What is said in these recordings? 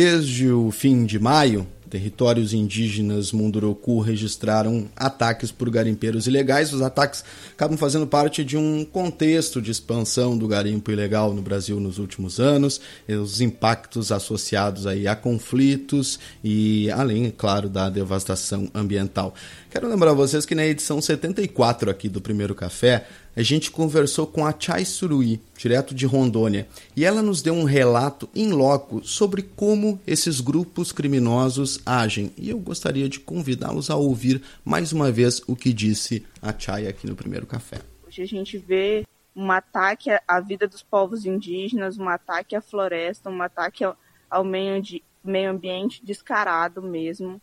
Desde o fim de maio, territórios indígenas Munduruku registraram ataques por garimpeiros ilegais. Os ataques acabam fazendo parte de um contexto de expansão do garimpo ilegal no Brasil nos últimos anos, os impactos associados aí a conflitos e além, claro, da devastação ambiental. Quero lembrar vocês que na edição 74 aqui do Primeiro Café, a gente conversou com a Chai Surui, direto de Rondônia, e ela nos deu um relato em loco sobre como esses grupos criminosos agem. E eu gostaria de convidá-los a ouvir mais uma vez o que disse a Chai aqui no Primeiro Café. Hoje a gente vê um ataque à vida dos povos indígenas, um ataque à floresta, um ataque ao meio, de, meio ambiente descarado mesmo,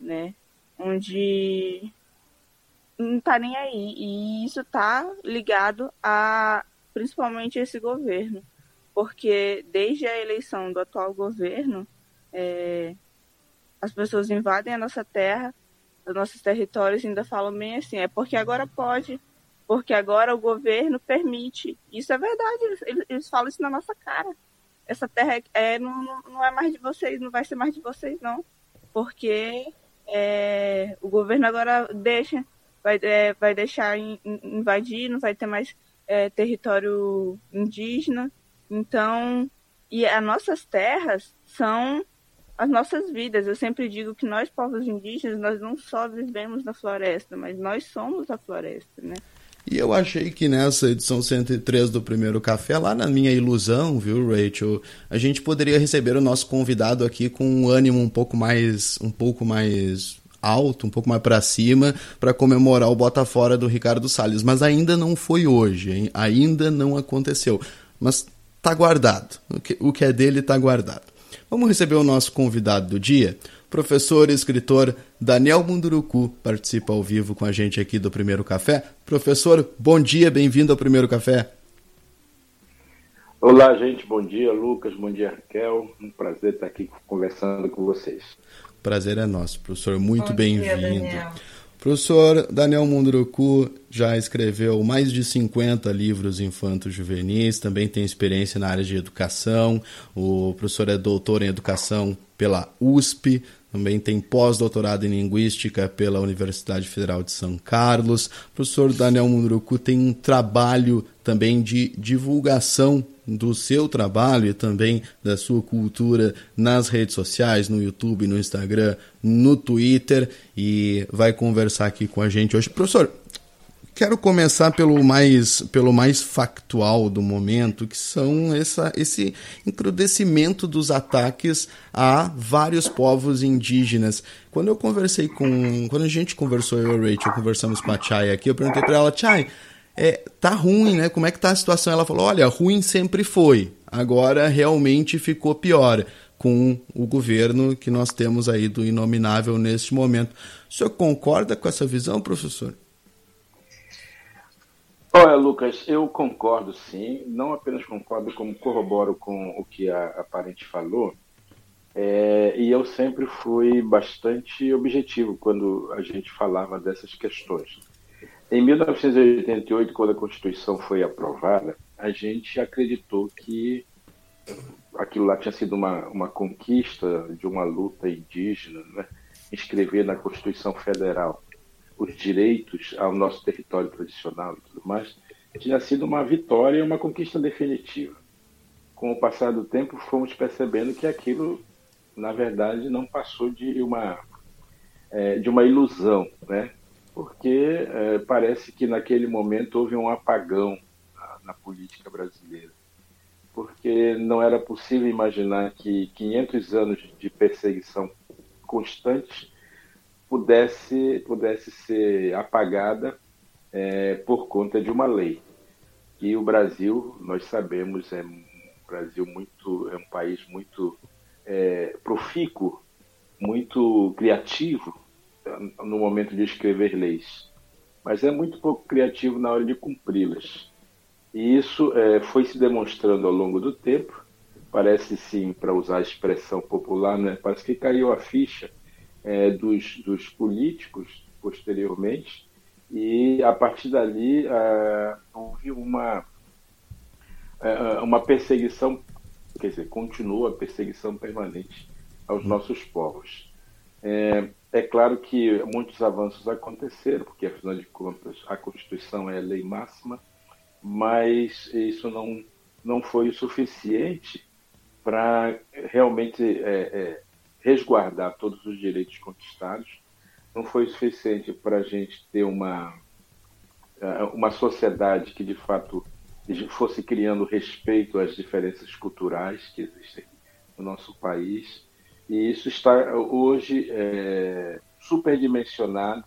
né? Onde não tá nem aí. E isso tá ligado a principalmente esse governo. Porque desde a eleição do atual governo, é, as pessoas invadem a nossa terra, os nossos territórios ainda falam bem assim, é porque agora pode, porque agora o governo permite. Isso é verdade, eles, eles falam isso na nossa cara. Essa terra é, é não, não é mais de vocês, não vai ser mais de vocês, não. Porque é, o governo agora deixa vai, é, vai deixar in, invadir, não vai ter mais é, território indígena. Então, e as nossas terras são as nossas vidas. Eu sempre digo que nós, povos indígenas, nós não só vivemos na floresta, mas nós somos a floresta, né? E eu achei que nessa edição 103 do Primeiro Café, lá na minha ilusão, viu, Rachel, a gente poderia receber o nosso convidado aqui com um ânimo um pouco mais, um pouco mais alto, um pouco mais para cima, para comemorar o bota fora do Ricardo Salles. Mas ainda não foi hoje, hein? ainda não aconteceu. Mas tá guardado. O que, o que é dele tá guardado. Vamos receber o nosso convidado do dia. Professor e escritor Daniel Munduruku participa ao vivo com a gente aqui do Primeiro Café. Professor, bom dia, bem-vindo ao Primeiro Café. Olá, gente, bom dia, Lucas, bom dia, Raquel. Um prazer estar aqui conversando com vocês. Prazer é nosso, professor. Muito bem-vindo. Professor Daniel Munduruku já escreveu mais de 50 livros infantos juvenis, também tem experiência na área de educação. O professor é doutor em educação pela USP, também tem pós-doutorado em Linguística pela Universidade Federal de São Carlos. O professor Daniel Munduruku tem um trabalho também de divulgação do seu trabalho e também da sua cultura nas redes sociais, no YouTube, no Instagram, no Twitter e vai conversar aqui com a gente hoje. Professor, quero começar pelo mais, pelo mais factual do momento, que são essa, esse encrudecimento dos ataques a vários povos indígenas. Quando eu conversei com. Quando a gente conversou, eu e a Rachel, conversamos com a Chay aqui, eu perguntei para ela, Chay é, tá ruim, né? Como é que tá a situação? Ela falou: olha, ruim sempre foi. Agora realmente ficou pior com o governo que nós temos aí do inominável neste momento. O senhor concorda com essa visão, professor? Olha, Lucas, eu concordo sim. Não apenas concordo, como corroboro com o que a, a parente falou. É, e eu sempre fui bastante objetivo quando a gente falava dessas questões. Em 1988, quando a Constituição foi aprovada, a gente acreditou que aquilo lá tinha sido uma, uma conquista de uma luta indígena, né? escrever na Constituição Federal os direitos ao nosso território tradicional e tudo mais, tinha sido uma vitória e uma conquista definitiva. Com o passar do tempo, fomos percebendo que aquilo, na verdade, não passou de uma, é, de uma ilusão, né? Porque é, parece que naquele momento houve um apagão na, na, política brasileira. Porque não era possível imaginar que 500 anos de perseguição constante pudesse, pudesse ser apagada é, por conta de uma lei. E o Brasil, nós sabemos, é um Brasil muito, é um país muito é, profícuo, muito criativo, no momento de escrever leis, mas é muito pouco criativo na hora de cumpri-las. E isso é, foi se demonstrando ao longo do tempo. Parece sim, para usar a expressão popular, né, parece que caiu a ficha é, dos, dos políticos posteriormente, e a partir dali é, houve uma, é, uma perseguição, quer dizer, continua a perseguição permanente aos uhum. nossos povos. É, é claro que muitos avanços aconteceram, porque afinal de contas a Constituição é a lei máxima, mas isso não, não foi o suficiente para realmente é, é, resguardar todos os direitos conquistados, não foi o suficiente para a gente ter uma, é, uma sociedade que de fato fosse criando respeito às diferenças culturais que existem no nosso país. E isso está hoje é, superdimensionado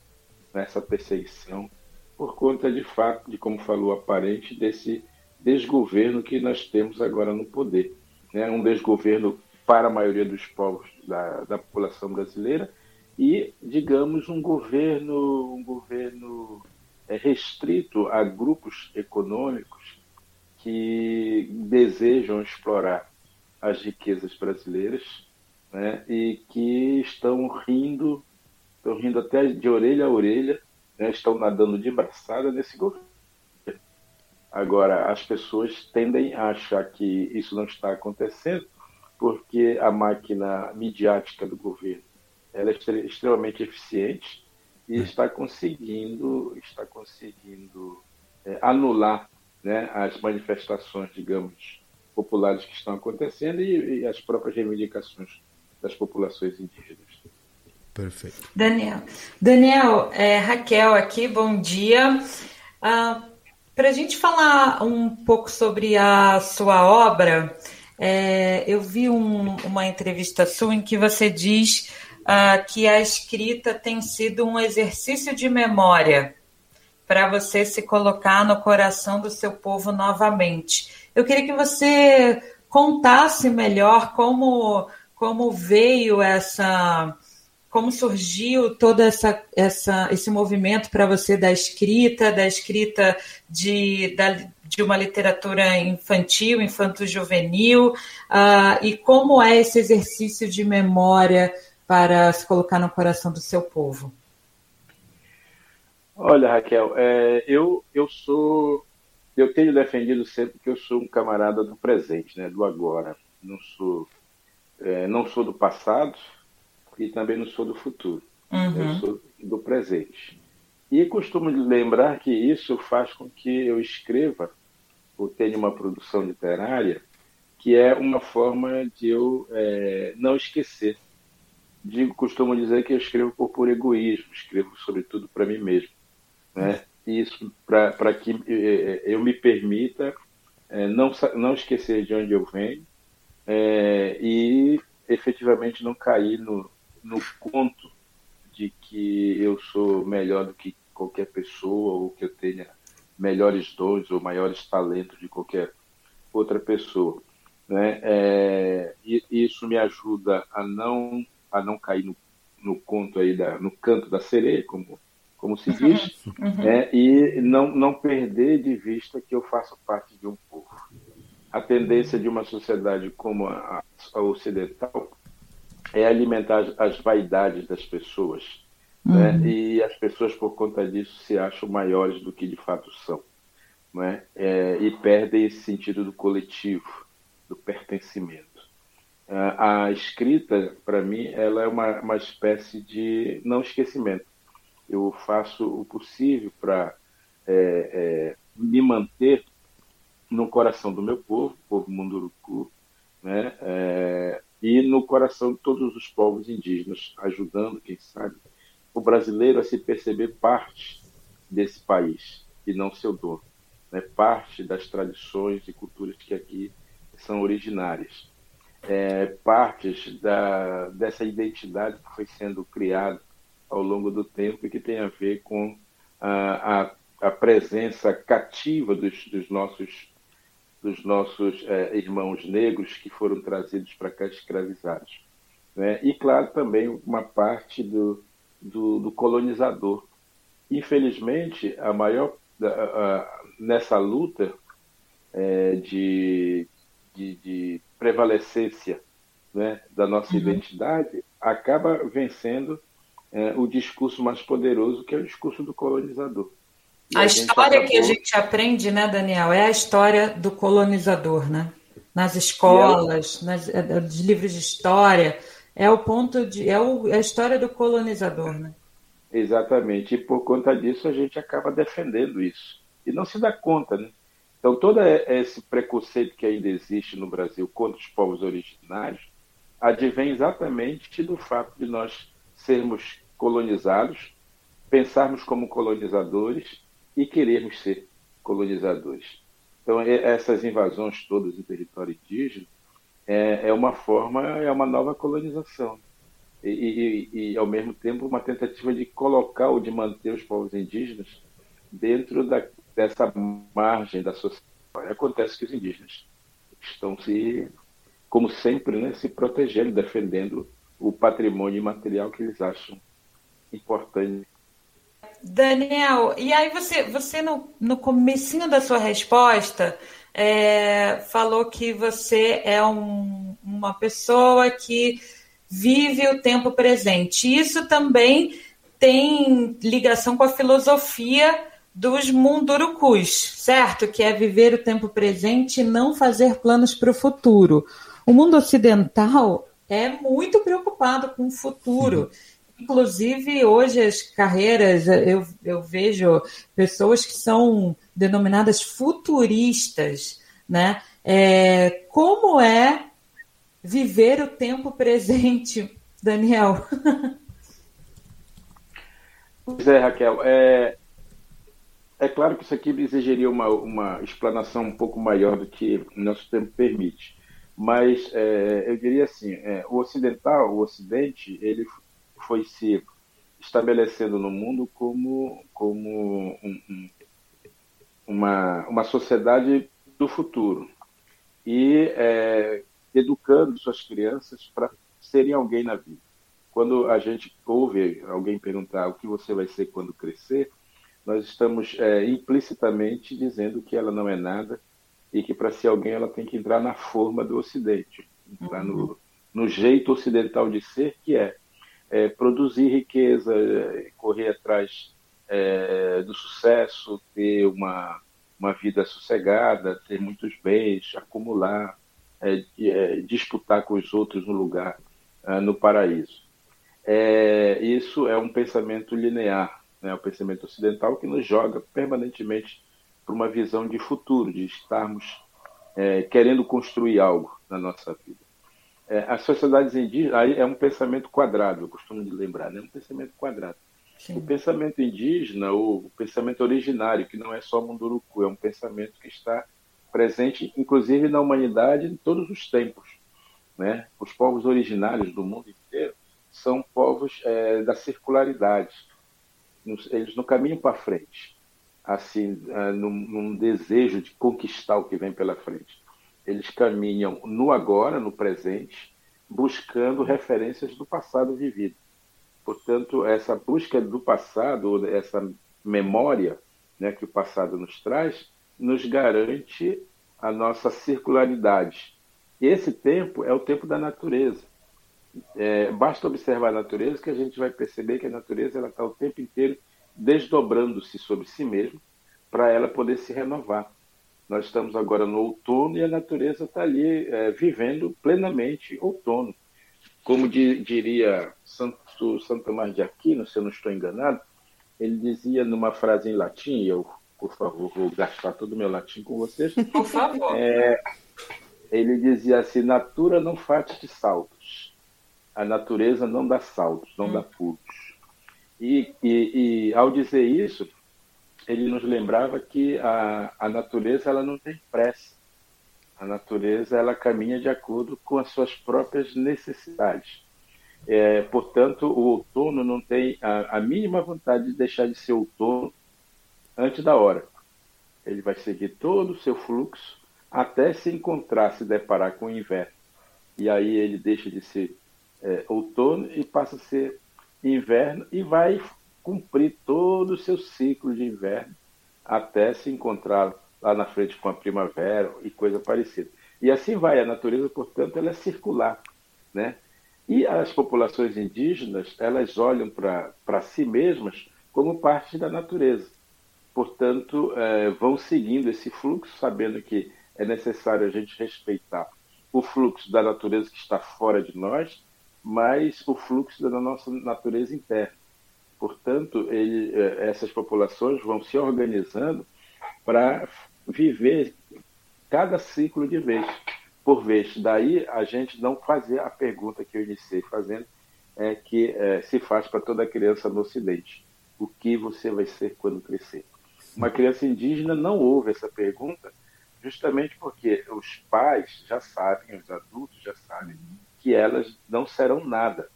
nessa perseguição por conta de fato, de como falou aparente, desse desgoverno que nós temos agora no poder. Né? Um desgoverno para a maioria dos povos da, da população brasileira e, digamos, um governo, um governo é, restrito a grupos econômicos que desejam explorar as riquezas brasileiras né, e que estão rindo, estão rindo até de orelha a orelha né, estão nadando de braçada nesse governo. Agora, as pessoas tendem a achar que isso não está acontecendo porque a máquina midiática do governo ela é extremamente eficiente e é. está conseguindo, está conseguindo é, anular né, as manifestações, digamos, populares que estão acontecendo e, e as próprias reivindicações das populações indígenas. Perfeito. Daniel, Daniel é, Raquel aqui, bom dia. Ah, Para a gente falar um pouco sobre a sua obra, é, eu vi um, uma entrevista sua em que você diz ah, que a escrita tem sido um exercício de memória para você se colocar no coração do seu povo novamente. Eu queria que você contasse melhor como, como veio essa como surgiu todo essa, essa, esse movimento para você da escrita, da escrita de, da, de uma literatura infantil, infanto-juvenil, uh, e como é esse exercício de memória para se colocar no coração do seu povo? Olha, Raquel, é, eu, eu sou. Eu tenho defendido sempre que eu sou um camarada do presente, né, do agora. Não sou, é, não sou do passado, e também não sou do futuro. Uhum. Eu sou do presente. E costumo lembrar que isso faz com que eu escreva ou tenha uma produção literária que é uma forma de eu é, não esquecer. Digo, costumo dizer que eu escrevo por puro egoísmo, escrevo sobretudo para mim mesmo. Né? Isso para que é, é, eu me permita é, não, não esquecer de onde eu venho é, e efetivamente não cair no, no conto de que eu sou melhor do que qualquer pessoa ou que eu tenha melhores dons ou maiores talentos de qualquer outra pessoa. Né? É, e isso me ajuda a não a não cair no, no conto aí da, no canto da sereia, como como se diz, uhum. né? e não não perder de vista que eu faço parte de um povo. A tendência de uma sociedade como a, a ocidental é alimentar as vaidades das pessoas. Né? Uhum. E as pessoas, por conta disso, se acham maiores do que de fato são. Né? É, e perdem esse sentido do coletivo, do pertencimento. A escrita, para mim, ela é uma, uma espécie de não esquecimento. Eu faço o possível para é, é, me manter no coração do meu povo, povo munduruku, né? É, e no coração de todos os povos indígenas, ajudando, quem sabe, o brasileiro a se perceber parte desse país e não seu dono, né? parte das tradições e culturas que aqui são originárias, é, partes da, dessa identidade que foi sendo criada ao longo do tempo e que tem a ver com a, a, a presença cativa dos, dos nossos dos nossos é, irmãos negros que foram trazidos para cá escravizados. Né? E, claro, também uma parte do, do, do colonizador. Infelizmente, a maior a, a, nessa luta é, de, de, de, prevalecência né, da nossa uhum. identidade, acaba vencendo é, o discurso mais poderoso, que é o discurso do colonizador. A, a história que a gente aprende, né, Daniel, é a história do colonizador, né? Nas escolas, ela... nas, nos é, livros de história, é o ponto de. é, o, é a história do colonizador, né? Exatamente. E por conta disso a gente acaba defendendo isso. E não se dá conta, né? Então todo esse preconceito que ainda existe no Brasil contra os povos originários advém exatamente do fato de nós sermos colonizados, pensarmos como colonizadores e querermos ser colonizadores. Então essas invasões todas em território indígena é, é uma forma, é uma nova colonização. E, e, e, ao mesmo tempo, uma tentativa de colocar ou de manter os povos indígenas dentro da, dessa margem da sociedade. Acontece que os indígenas estão se, como sempre, né, se protegendo, defendendo o patrimônio imaterial que eles acham importante. Daniel, e aí você, você no, no comecinho da sua resposta, é, falou que você é um, uma pessoa que vive o tempo presente. Isso também tem ligação com a filosofia dos mundurucus, certo? Que é viver o tempo presente e não fazer planos para o futuro. O mundo ocidental é muito preocupado com o futuro. Inclusive, hoje as carreiras, eu, eu vejo pessoas que são denominadas futuristas, né? É, como é viver o tempo presente, Daniel? Pois é, Raquel. É, é claro que isso aqui exigiria uma, uma explanação um pouco maior do que nosso tempo permite. Mas é, eu diria assim, é, o ocidental, o ocidente, ele foi se estabelecendo no mundo como, como um, um, uma, uma sociedade do futuro e é, educando suas crianças para serem alguém na vida. Quando a gente ouve alguém perguntar o que você vai ser quando crescer, nós estamos é, implicitamente dizendo que ela não é nada e que para ser alguém ela tem que entrar na forma do Ocidente, entrar uhum. no, no jeito ocidental de ser, que é, é produzir riqueza, correr atrás é, do sucesso, ter uma, uma vida sossegada, ter muitos bens, acumular, é, é, disputar com os outros no lugar, é, no paraíso. É, isso é um pensamento linear, né, o pensamento ocidental que nos joga permanentemente para uma visão de futuro, de estarmos é, querendo construir algo na nossa vida. É, as sociedades indígenas, aí é um pensamento quadrado, eu costumo lembrar, né? é um pensamento quadrado. Sim. O pensamento indígena, o pensamento originário, que não é só Munduruku, é um pensamento que está presente, inclusive, na humanidade em todos os tempos. Né? Os povos originários do mundo inteiro são povos é, da circularidade. Eles não caminham para frente, assim, é, num, num desejo de conquistar o que vem pela frente. Eles caminham no agora, no presente, buscando referências do passado vivido. Portanto, essa busca do passado, essa memória né, que o passado nos traz, nos garante a nossa circularidade. Esse tempo é o tempo da natureza. É, basta observar a natureza que a gente vai perceber que a natureza está o tempo inteiro desdobrando-se sobre si mesma para ela poder se renovar. Nós estamos agora no outono e a natureza está ali é, vivendo plenamente outono. Como di, diria Santo, Santo Tomás de Aquino, se eu não estou enganado, ele dizia numa frase em latim, eu, por favor, vou gastar todo o meu latim com vocês. Por favor. É, ele dizia assim: Natura não faz de saltos. A natureza não dá saltos, não hum. dá pulos. E, e, e, ao dizer isso, ele nos lembrava que a, a natureza ela não tem pressa. A natureza ela caminha de acordo com as suas próprias necessidades. É, portanto, o outono não tem a, a, mínima vontade de deixar de ser outono antes da hora. Ele vai seguir todo o seu fluxo até se encontrar, se deparar com o inverno. E aí ele deixa de ser é, outono e passa a ser inverno e vai cumprir todo o seu ciclo de inverno até se encontrar lá na frente com a primavera e coisa parecida. E assim vai, a natureza, portanto, ela é circular, né? E as populações indígenas, elas olham para si mesmas como parte da natureza. Portanto, é, vão seguindo esse fluxo, sabendo que é necessário a gente respeitar o fluxo da natureza que está fora de nós mas o fluxo da nossa natureza interna. Portanto, ele, é, essas populações vão se organizando para viver cada ciclo de vez, por vez. Daí a gente não fazer a pergunta que eu iniciei fazendo, é, que é, se faz para toda criança no Ocidente: o que você vai ser quando crescer? Uma criança indígena não ouve essa pergunta, justamente porque os pais já sabem, os adultos já sabem, que elas não serão nada.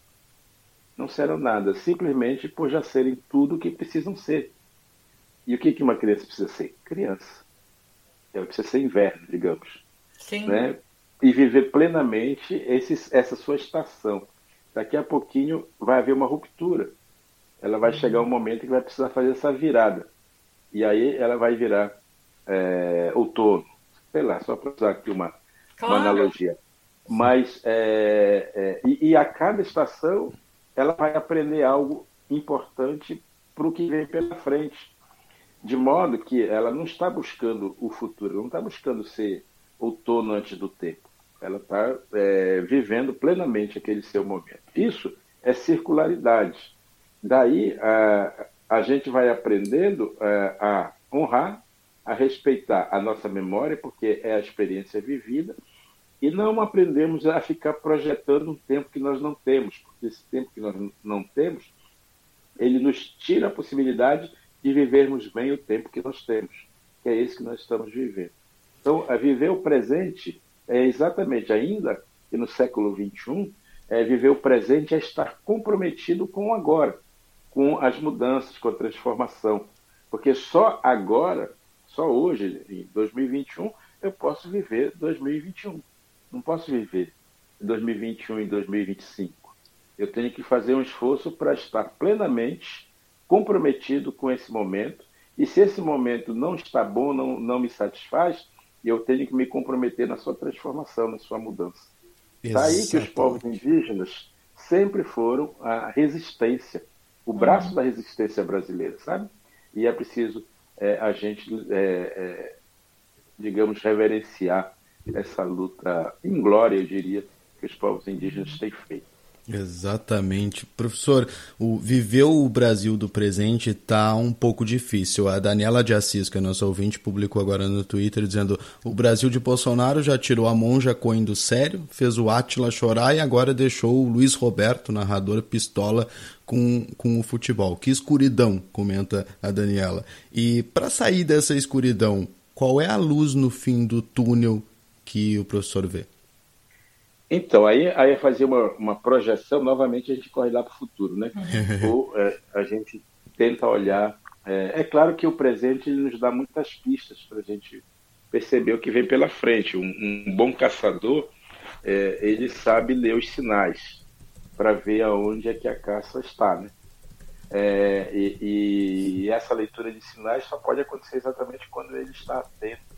Não serão nada, simplesmente por já serem tudo o que precisam ser. E o que, que uma criança precisa ser? Criança. Ela precisa ser inverno, digamos. Sim. Né? E viver plenamente esse, essa sua estação. Daqui a pouquinho vai haver uma ruptura. Ela vai uhum. chegar um momento que vai precisar fazer essa virada. E aí ela vai virar é, outono. Sei lá, só para usar aqui uma, claro. uma analogia. Mas, é, é, e, e, a cada estação, ela vai aprender algo importante para o que vem pela frente. De modo que ela não está buscando o futuro, não está buscando ser outono antes do tempo. Ela está é, vivendo plenamente aquele seu momento. Isso é circularidade. Daí a, a gente vai aprendendo é, a honrar, a respeitar a nossa memória, porque é a experiência vivida, e não aprendemos a ficar projetando um tempo que nós não temos, porque esse tempo que nós não temos, ele nos tira a possibilidade de vivermos bem o tempo que nós temos, que é esse que nós estamos vivendo. Então, viver o presente é exatamente, ainda que no século XXI, é viver o presente é estar comprometido com o agora, com as mudanças, com a transformação. Porque só agora, só hoje, em 2021, eu posso viver 2021. Não posso viver 2021 e 2025. Eu tenho que fazer um esforço para estar plenamente comprometido com esse momento. E se esse momento não está bom, não, não me satisfaz, eu tenho que me comprometer na sua transformação, na sua mudança. Daí que os povos indígenas sempre foram a resistência, o uhum. braço uhum. da resistência brasileira, sabe? E é preciso é, a gente, é, é, digamos, reverenciar essa luta inglória, eu diria, que os povos indígenas têm feito. Exatamente. Professor, o viver o Brasil do presente está um pouco difícil. A Daniela de Assis, que é nossa ouvinte, publicou agora no Twitter dizendo o Brasil de Bolsonaro já tirou a monja Coen do sério, fez o Átila chorar e agora deixou o Luiz Roberto, narrador, pistola com, com o futebol. Que escuridão, comenta a Daniela. E para sair dessa escuridão, qual é a luz no fim do túnel que o professor vê? Então, aí, aí fazer uma, uma projeção, novamente a gente corre lá para o futuro, né? Ou é, a gente tenta olhar. É, é, claro que o presente nos dá muitas pistas para a gente perceber o que vem pela frente. Um, um bom caçador, é, ele sabe ler os sinais para ver aonde é que a caça está, né? É, e, e, essa leitura de sinais só pode acontecer exatamente quando ele está atento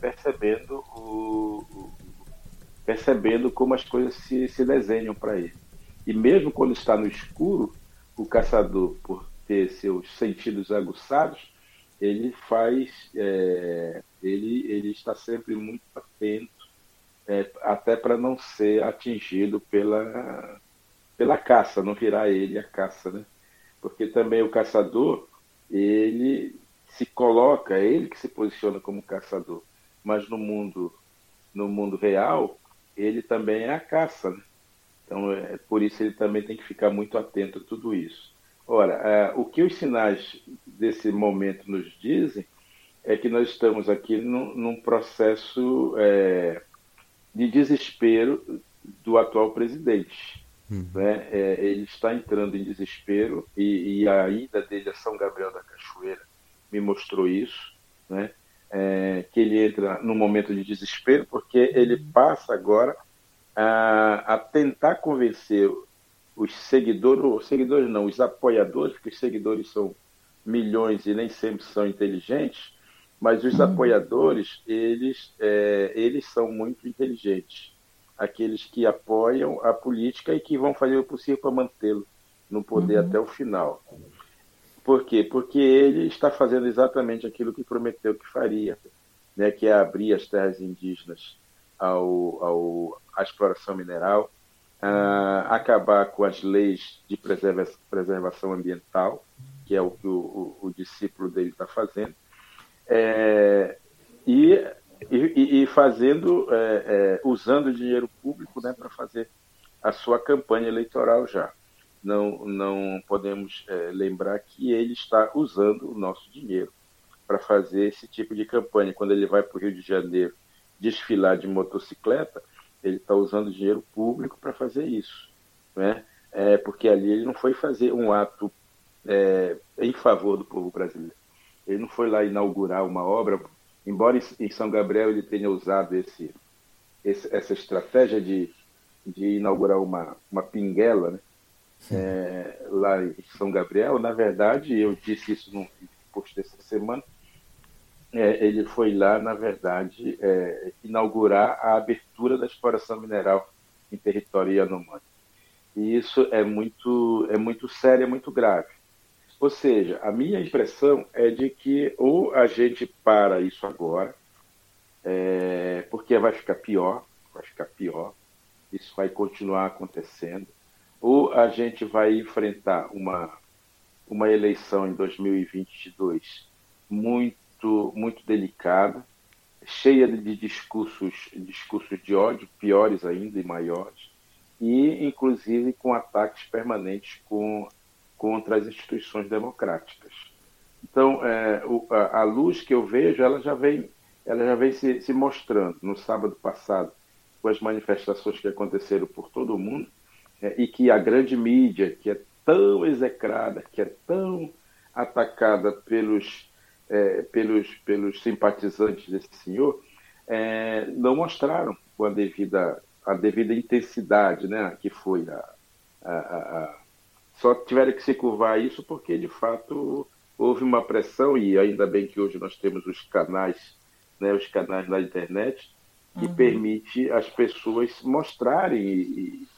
percebendo o, o percebendo como as coisas se, se desenham para ele. E mesmo quando está no escuro, o caçador, por ter seus sentidos aguçados, ele faz, é, ele, ele está sempre muito atento, é, até para não ser atingido pela, pela caça, não virar ele a caça, né? Porque também o caçador, ele se coloca, ele que se posiciona como caçador, mas no mundo no mundo real, ele também é a caça. Né? Então, é, por isso ele também tem que ficar muito atento a tudo isso. Ora, é, o que os sinais desse momento nos dizem é que nós estamos aqui num, num processo é, de desespero do atual presidente. Uhum. Né? É, ele está entrando em desespero e, e, a ida dele a São Gabriel da Cachoeira me mostrou isso. Né? É, que ele entra num momento de desespero, porque ele passa agora a, a tentar convencer os seguidores, os seguidores não, os apoiadores, porque os seguidores são milhões e nem sempre são inteligentes, mas os uhum. apoiadores, eles, é, eles são muito inteligentes. Aqueles que apoiam a política e que vão fazer o possível para mantê-lo no poder uhum. até o final. Por quê? Porque ele está fazendo exatamente aquilo que prometeu que faria, né, que é abrir as terras indígenas ao, ao, à exploração mineral, uh, acabar com as leis de preserva preservação ambiental, que é o que o, o, o discípulo dele está fazendo, é, e, e, e, fazendo, é, é, usando o dinheiro público né, para fazer a sua campanha eleitoral já. Não, não podemos é, lembrar que ele está usando o nosso dinheiro para fazer esse tipo de campanha. Quando ele vai para o Rio de Janeiro desfilar de motocicleta, ele está usando dinheiro público para fazer isso. Né? É, porque ali ele não foi fazer um ato é, em favor do povo brasileiro. Ele não foi lá inaugurar uma obra, embora em São Gabriel ele tenha usado esse, esse essa estratégia de, de inaugurar uma, uma pinguela, né? É, lá em São Gabriel, na verdade, eu disse isso no post dessa semana, é, ele foi lá, na verdade, é, inaugurar a abertura da exploração mineral em território Yanomami. E isso é muito, é muito sério, é muito grave. Ou seja, a minha impressão é de que ou a gente para isso agora, é, porque vai ficar pior, vai ficar pior, isso vai continuar acontecendo, ou a gente vai enfrentar uma, uma eleição em 2022 muito muito, delicada, cheia de discursos, discursos de ódio, piores ainda e maiores, e inclusive com ataques permanentes com, contra as instituições democráticas. Então, é, o, a, a, luz que eu vejo, ela já vem, ela já vem se, se mostrando. No sábado passado, com as manifestações que aconteceram por todo o mundo, e que a grande mídia, que é tão execrada, que é tão atacada pelos é, pelos, pelos simpatizantes desse senhor, é, não mostraram com a devida, a devida intensidade né, que foi a, a, a, só tiveram que se curvar a isso porque, de fato, houve uma pressão, e ainda bem que hoje nós temos os canais, né, os canais na internet, que uhum. permite as pessoas mostrarem e,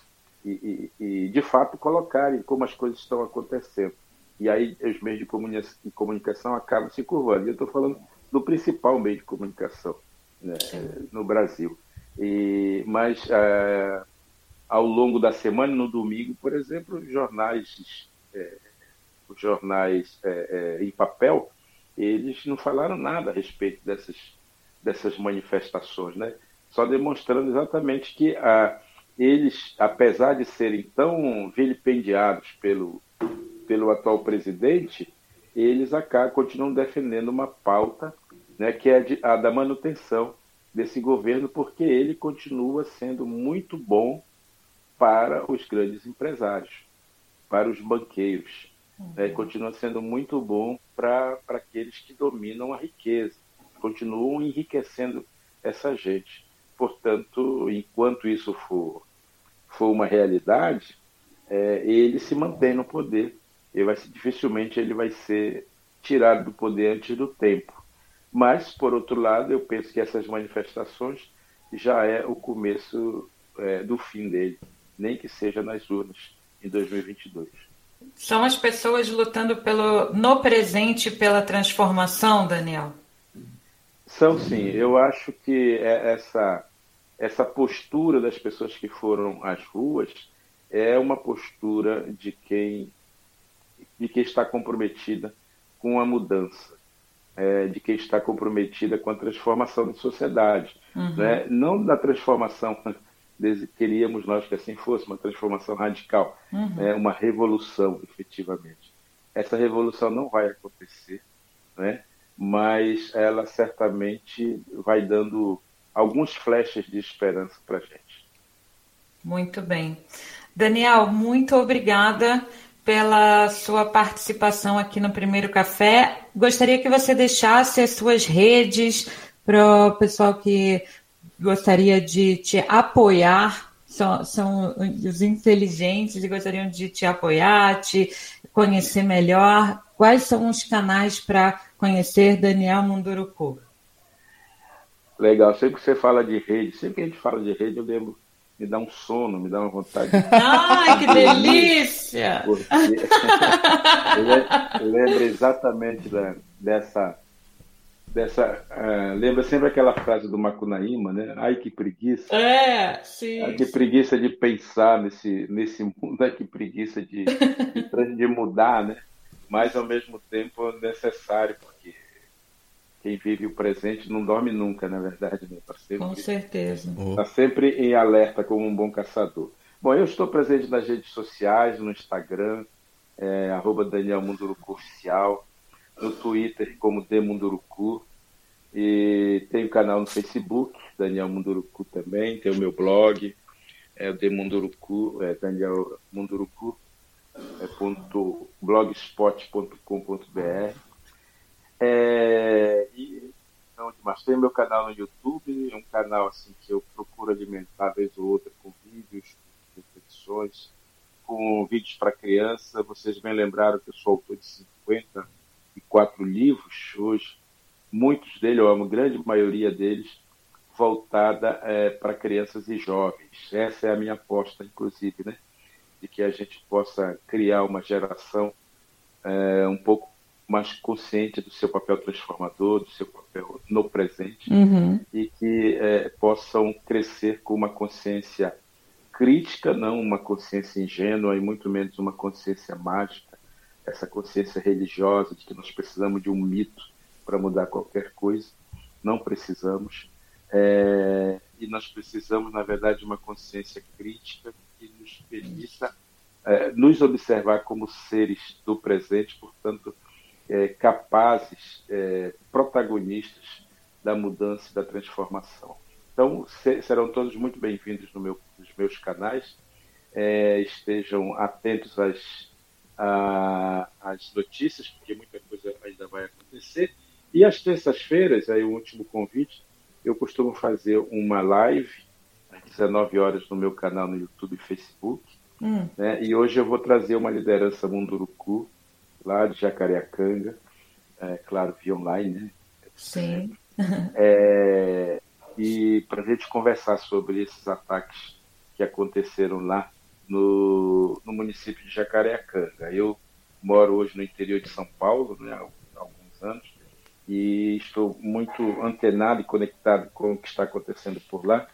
e, e, e, de fato, colocarem como as coisas estão acontecendo e aí os meios de comunicação acabam se curvando. Eu estou falando do principal meio de comunicação né, no Brasil. E, mas é, ao longo da semana, no domingo, por exemplo, os jornais, é, os jornais é, em papel, eles não falaram nada a respeito dessas, dessas manifestações, né? só demonstrando exatamente que a, eles, apesar de serem tão vilipendiados pelo, pelo atual presidente, eles acabam, continuam defendendo uma pauta né, que é a da manutenção desse governo, porque ele continua sendo muito bom para os grandes empresários, para os banqueiros. Uhum. Né, continua sendo muito bom para aqueles que dominam a riqueza, continuam enriquecendo essa gente. Portanto, enquanto isso for, for uma realidade, é, ele se mantém no poder ele vai, dificilmente ele vai ser tirado do poder antes do tempo. Mas, por outro lado, eu penso que essas manifestações já é o começo é, do fim dele, nem que seja nas urnas em 2022. São as pessoas lutando pelo, no presente pela transformação, Daniel? São sim. Eu acho que é essa, essa postura das pessoas que foram às ruas é uma postura de quem de quem está comprometida com a mudança, é, de quem está comprometida com a transformação da sociedade. Uhum. Né? Não da transformação, queríamos nós que assim fosse, uma transformação radical, uhum. né? uma revolução, efetivamente. Essa revolução não vai acontecer, né? mas ela certamente vai dando alguns flashes de esperança para a gente. Muito bem. Daniel, muito obrigada pela sua participação aqui no Primeiro Café. Gostaria que você deixasse as suas redes para o pessoal que gostaria de te apoiar. São, são os inteligentes e gostariam de te apoiar, te conhecer melhor. Quais são os canais para conhecer Daniel Munduruku? Legal, sempre que você fala de rede, sempre que a gente fala de rede, eu lembro me dá um sono, me dá uma vontade. Ai, que delícia! eu lembro exatamente da, dessa, dessa. Uh, lembra sempre aquela frase do Macunaíma, né? Ai que preguiça. É, sim. Ai que preguiça de pensar nesse, nesse mundo, ai que preguiça de, de, de mudar, né? Mas ao mesmo tempo necessário, porque quem vive o presente não dorme nunca, na verdade, né? Tá sempre, Com certeza. Está sempre em alerta como um bom caçador. Bom, eu estou presente nas redes sociais, no Instagram, é, arroba Daniel Munduruku Oficial, no Twitter como Demunduruku, e tem o canal no Facebook, Daniel Munduruku também, tem o meu blog, é o Demunduruku, é Daniel Munduruku, é ponto blogspot.com.br. É, e onde mais tem meu canal no YouTube, um canal assim que eu procuro alimentar vez ou outra com vídeos, reflexões, com vídeos para criança. Vocês bem lembraram que eu sou autor de 54 livros hoje, muitos deles, ou a grande maioria deles, voltada é, para crianças e jovens. Essa é a minha aposta, inclusive, né? De que a gente possa criar uma geração é, um pouco mais consciente do seu papel transformador, do seu papel no presente, uhum. e que é, possam crescer com uma consciência crítica, não uma consciência ingênua e muito menos uma consciência mágica, essa consciência religiosa de que nós precisamos de um mito para mudar qualquer coisa. Não precisamos. É, e nós precisamos, na verdade, de uma consciência crítica que nos permita é, nos observar como seres do presente, portanto, é, capazes, é, protagonistas da mudança e da transformação. Então, serão todos muito bem-vindos no meu, nos meus canais. É, estejam atentos às, a, às notícias, porque muita coisa ainda vai acontecer. E às terças-feiras, aí o último convite, eu costumo fazer uma live às 19 horas no meu canal no YouTube e Facebook. Hum. Né? E hoje eu vou trazer uma liderança Munduruku, lá de Jacareacanga, é, claro, via online, né? Sim. É, e para a gente conversar sobre esses ataques que aconteceram lá no, no município de Jacareacanga. Eu moro hoje no interior de São Paulo, né, há alguns anos, e estou muito antenado e conectado com o que está acontecendo por lá.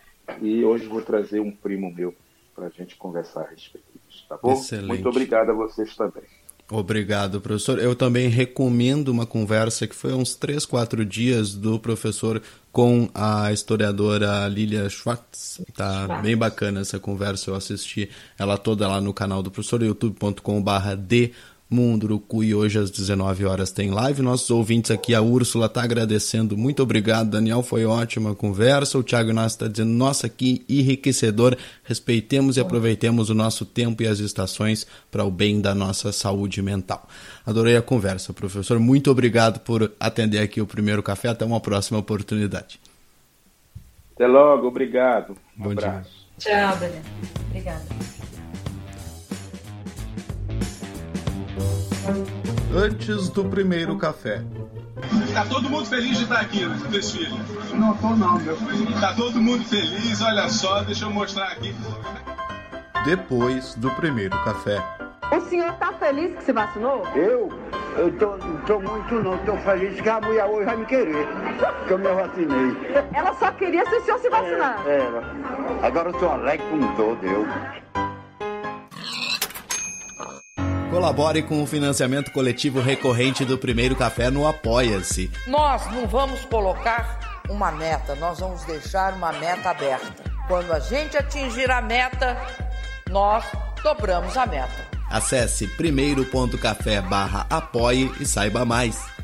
E hoje vou trazer um primo meu para a gente conversar a respeito disso, tá bom? Excelente. Muito obrigado a vocês também. Obrigado, professor. Eu também recomendo uma conversa que foi há uns 3, 4 dias do professor com a historiadora Lilia Schwartz. Tá Schwartz. bem bacana essa conversa. Eu assisti ela toda lá no canal do professor, youtube.com/d Munduruku e hoje às 19 horas tem live. Nossos ouvintes aqui, a Úrsula está agradecendo. Muito obrigado, Daniel. Foi ótima conversa. O Thiago Inácio está dizendo, nossa, que enriquecedor. Respeitemos e aproveitemos o nosso tempo e as estações para o bem da nossa saúde mental. Adorei a conversa, professor. Muito obrigado por atender aqui o primeiro café. Até uma próxima oportunidade. Até logo, obrigado. Um Bom abraço. Dia. Tchau, Daniel. Obrigada. Antes do primeiro café. Tá todo mundo feliz de estar aqui no desfile? Não tô não, meu filho. Tá todo mundo feliz, olha só, deixa eu mostrar aqui. Depois do primeiro café. O senhor tá feliz que se vacinou? Eu? Eu tô, tô muito não, tô feliz que a mulher hoje vai me querer, que eu me vacinei. Ela só queria se o senhor se vacinar. É, era. Agora eu tô alegre com todo, eu. Colabore com o financiamento coletivo recorrente do Primeiro Café no Apoia-se. Nós não vamos colocar uma meta, nós vamos deixar uma meta aberta. Quando a gente atingir a meta, nós dobramos a meta. Acesse primeiro.café barra apoie e saiba mais.